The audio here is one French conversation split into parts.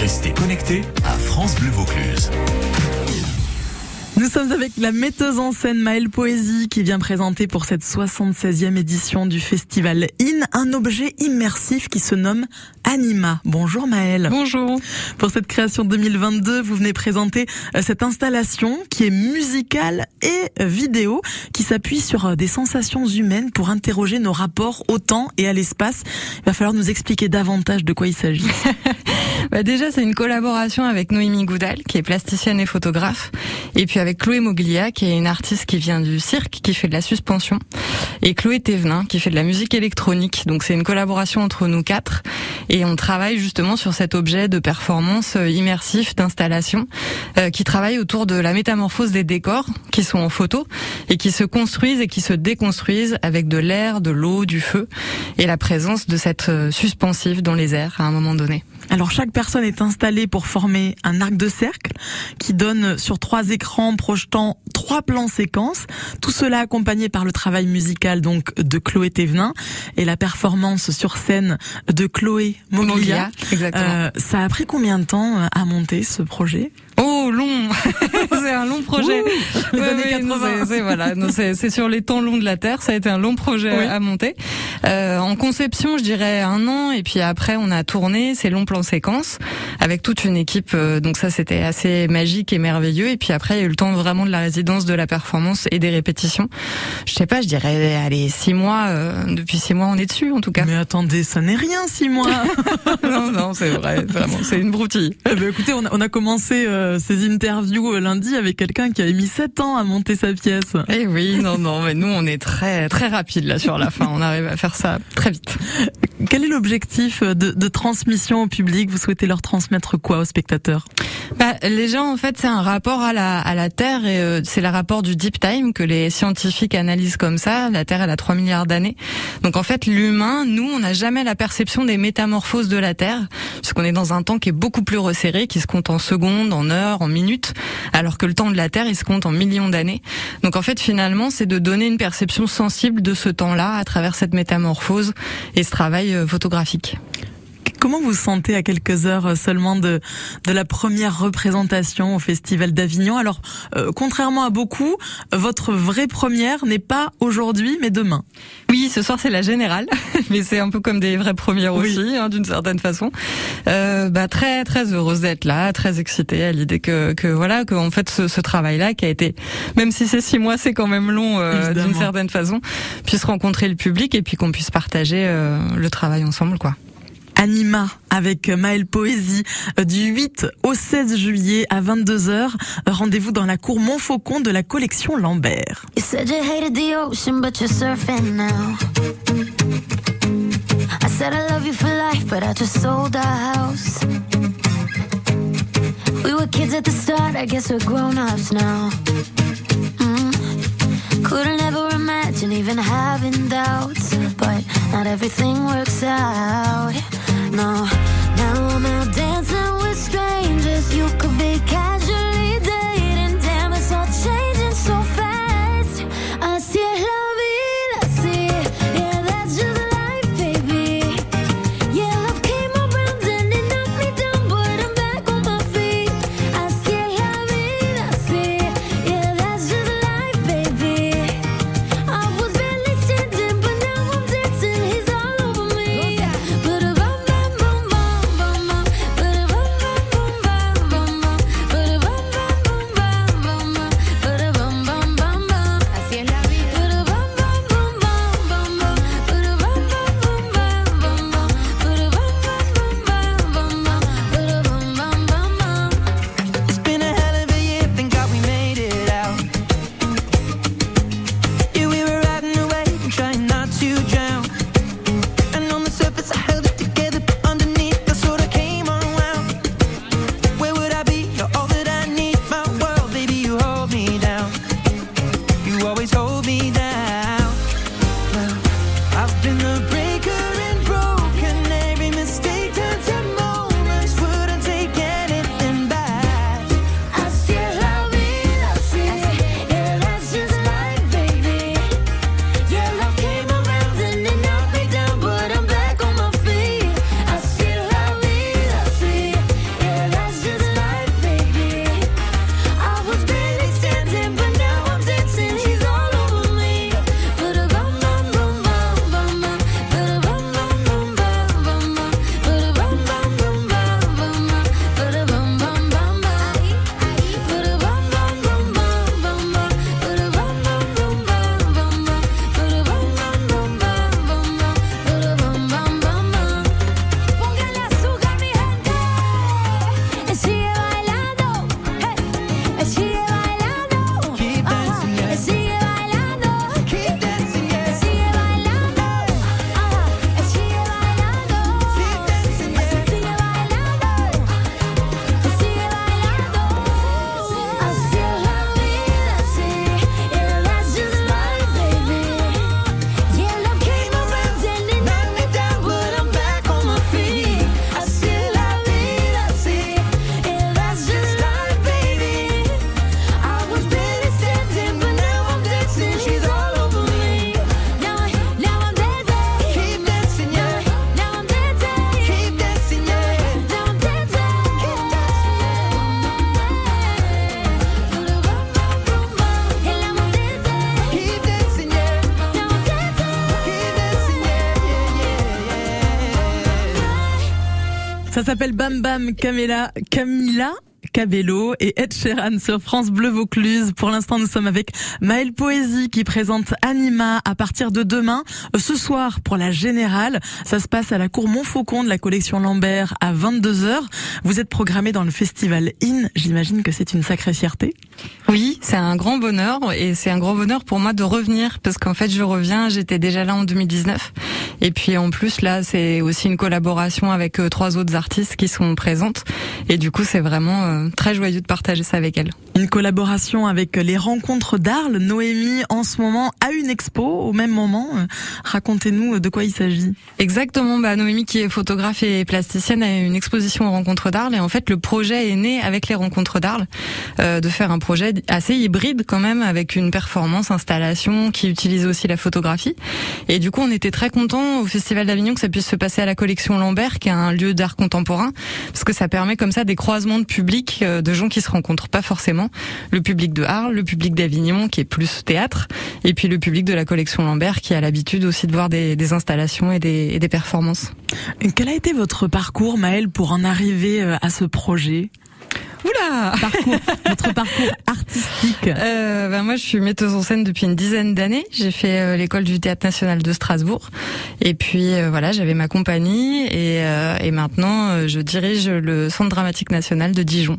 Restez connectés à France Bleu Vaucluse. Nous sommes avec la metteuse en scène Maëlle Poésie qui vient présenter pour cette 76e édition du festival IN un objet immersif qui se nomme Anima. Bonjour Maëlle. Bonjour. Pour cette création 2022, vous venez présenter euh, cette installation qui est musicale et vidéo qui s'appuie sur euh, des sensations humaines pour interroger nos rapports au temps et à l'espace. Il va falloir nous expliquer davantage de quoi il s'agit. bah déjà, c'est une collaboration avec Noémie Goudal, qui est plasticienne et photographe, et puis avec Chloé Moglia, qui est une artiste qui vient du cirque, qui fait de la suspension, et Chloé Thévenin, qui fait de la musique électronique. Donc c'est une collaboration entre nous quatre, et on travaille justement sur cet objet de performance euh, immersif, d'installation, euh, qui travaille autour de la métamorphose des décors, qui sont en photo, et qui se construisent et qui se déconstruisent avec de l'air, de l'eau, du feu, et la présence de cette euh, suspensive dans les airs à un moment donné. Alors chaque personne est installée pour former un arc de cercle qui donne sur trois écrans projetant trois plans séquences. Tout cela accompagné par le travail musical donc de Chloé Thévenin et la performance sur scène de Chloé Moglia. exactement. Euh, ça a pris combien de temps euh, à monter ce projet? Oh long, c'est un long projet. Ouh, c'est voilà, c'est sur les temps longs de la Terre. Ça a été un long projet à monter. Euh, en conception, je dirais un an, et puis après on a tourné ces longs plans séquences avec toute une équipe. Euh, donc ça c'était assez magique et merveilleux. Et puis après il y a eu le temps vraiment de la résidence, de la performance et des répétitions. Je sais pas, je dirais allez six mois. Euh, depuis six mois on est dessus en tout cas. Mais attendez, ça n'est rien six mois. non non c'est vrai, vraiment c'est une broutille. Eh ben, écoutez, on a, on a commencé euh, ces interviews lundi avec quelqu'un qui a mis 7 ans à monter sa pièce. Eh oui, non, non, mais nous on est très très rapide là sur la fin. On arrive à faire ça très vite. Quel est l'objectif de, de, transmission au public? Vous souhaitez leur transmettre quoi aux spectateurs? Bah, Les gens, en fait, c'est un rapport à la, à la Terre et euh, c'est le rapport du deep time que les scientifiques analysent comme ça. La Terre, elle a 3 milliards d'années. Donc en fait, l'humain, nous, on n'a jamais la perception des métamorphoses de la Terre, puisqu'on est dans un temps qui est beaucoup plus resserré, qui se compte en secondes, en heures, en minutes, alors que le temps de la Terre, il se compte en millions d'années. Donc en fait, finalement, c'est de donner une perception sensible de ce temps-là à travers cette métamorphose et ce travail euh, photographique. Comment vous sentez à quelques heures seulement de, de la première représentation au Festival d'Avignon? Alors, euh, contrairement à beaucoup, votre vraie première n'est pas aujourd'hui, mais demain. Oui, ce soir c'est la générale, mais c'est un peu comme des vraies premières aussi, hein, d'une certaine façon. Euh, bah, très très heureuse d'être là, très excitée à l'idée que, que voilà, que en fait ce, ce travail-là qui a été, même si c'est six mois, c'est quand même long euh, d'une certaine façon, puisse rencontrer le public et puis qu'on puisse partager euh, le travail ensemble, quoi. Anima avec Maëlle Poésie euh, du 8 au 16 juillet à 22h. Rendez-vous dans la cour Montfaucon de la collection Lambert. You said you hated the ocean but you're surfing now. I said I love you for life but I just sold our house. We were kids at the start, I guess we're grown-ups now. Mm. Couldn't ever imagine even having doubts, but not everything works out. No, now I'm out dancing s'appelle Bam Bam Camilla, Camilla Cabello et Ed Sheeran sur France Bleu Vaucluse. Pour l'instant, nous sommes avec Maëlle Poésie qui présente Anima à partir de demain. Euh, ce soir, pour la Générale, ça se passe à la Cour Montfaucon de la collection Lambert à 22h. Vous êtes programmé dans le festival IN. J'imagine que c'est une sacrée fierté. Oui, c'est un grand bonheur et c'est un grand bonheur pour moi de revenir parce qu'en fait, je reviens, j'étais déjà là en 2019. Et puis en plus, là, c'est aussi une collaboration avec euh, trois autres artistes qui sont présentes. Et du coup, c'est vraiment euh, très joyeux de partager ça avec elles. Une collaboration avec les rencontres d'Arles. Noémie, en ce moment, a une expo au même moment. Euh, racontez-nous de quoi il s'agit. Exactement. Bah, Noémie, qui est photographe et plasticienne, a une exposition aux rencontres d'Arles. Et en fait, le projet est né avec les rencontres d'Arles, euh, de faire un projet assez hybride quand même, avec une performance, installation qui utilise aussi la photographie. Et du coup, on était très contents au Festival d'Avignon que ça puisse se passer à la collection Lambert, qui est un lieu d'art contemporain, parce que ça permet comme ça des croisements de public, euh, de gens qui se rencontrent pas forcément. Le public de Arles, le public d'Avignon, qui est plus théâtre, et puis le public de la collection Lambert, qui a l'habitude aussi de voir des, installations et des, et des performances. Quel a été votre parcours, Maëlle, pour en arriver euh, à ce projet? Oula parcours, Votre parcours artistique euh, ben Moi, je suis metteuse en scène depuis une dizaine d'années. J'ai fait euh, l'école du Théâtre National de Strasbourg. Et puis, euh, voilà, j'avais ma compagnie. Et, euh, et maintenant, je dirige le Centre dramatique national de Dijon.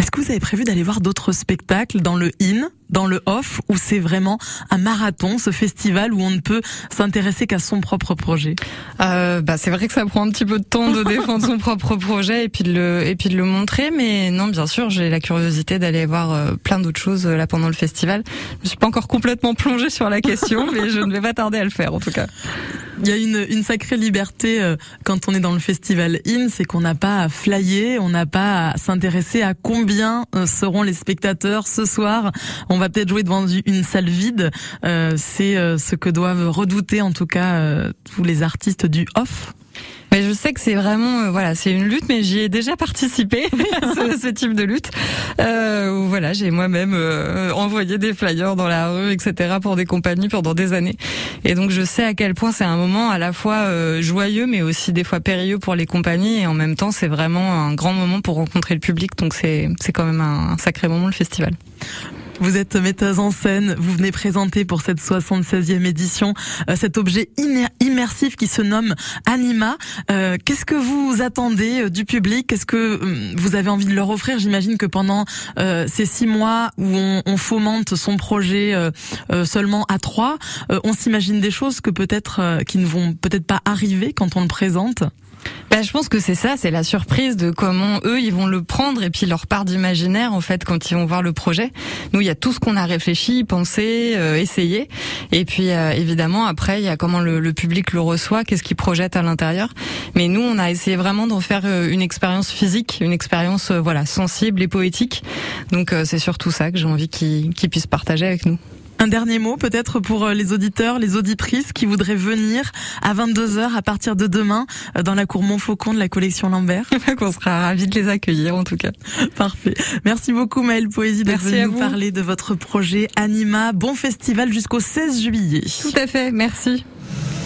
Est-ce que vous avez prévu d'aller voir d'autres spectacles dans le in, dans le off, ou c'est vraiment un marathon, ce festival où on ne peut s'intéresser qu'à son propre projet? Euh, bah, c'est vrai que ça prend un petit peu de temps de défendre son propre projet et puis de le et puis de le montrer, mais non, bien sûr, j'ai la curiosité d'aller voir euh, plein d'autres choses euh, là pendant le festival. Je suis pas encore complètement plongée sur la question, mais je ne vais pas tarder à le faire en tout cas. Il y a une, sacrée liberté euh, quand on est dans le festival IN, c'est qu'on n'a pas à flyer, on n'a pas à s'intéresser à combien euh, seront les spectateurs ce soir. On va peut-être jouer devant une salle vide. Euh, c'est ce que doivent redouter en tout cas tous les artistes du off. Mais je sais que c'est vraiment euh, voilà, c'est une lutte, mais j'y ai déjà participé ce, ce type de lutte. Euh, voilà, j'ai moi-même euh, envoyé des flyers dans la rue, etc. pour des compagnies pendant des années. Et donc je sais à quel point c'est un moment à la fois euh, joyeux, mais aussi des fois périlleux pour les compagnies. Et en même temps, c'est vraiment un grand moment pour rencontrer le public. Donc c'est c'est quand même un sacré moment le festival. Vous êtes metteuse en scène, vous venez présenter pour cette 76e édition euh, cet objet immer- immersif qui se nomme Anima. Euh, Qu'est-ce que vous attendez euh, du public? Est-ce que vous avez envie de leur offrir? J'imagine que pendant ces six mois où on, fomente son projet seulement à trois, on s'imagine des choses que peut-être qui ne vont peut-être pas arriver quand on le présente? Ben, je pense que c'est ça, c'est la surprise de comment eux ils vont le prendre et puis leur part d'imaginaire en fait quand ils vont voir le projet. Nous il y a tout ce qu'on a réfléchi, pensé, euh, essayé, et puis euh, évidemment après il y a comment le, le public le reçoit, qu'est-ce qu'il projette à l'intérieur. Mais nous on a essayé vraiment d'en faire euh, une expérience physique, une expérience euh, voilà sensible et poétique. Donc euh, c'est surtout ça que j'ai envie qu'ils qu'ils puissent partager avec nous. Un dernier mot peut-être pour euh, les auditeurs, les auditrices qui voudraient venir à 22h à partir de demain euh, dans la cour Montfaucon de la collection Lambert. qu'on sera ravis de les accueillir en tout cas. Parfait. Merci beaucoup Maëlle Poésie d'être venue nous parler de votre projet Anima. Bon festival jusqu'au 16 juillet. Tout à fait, merci.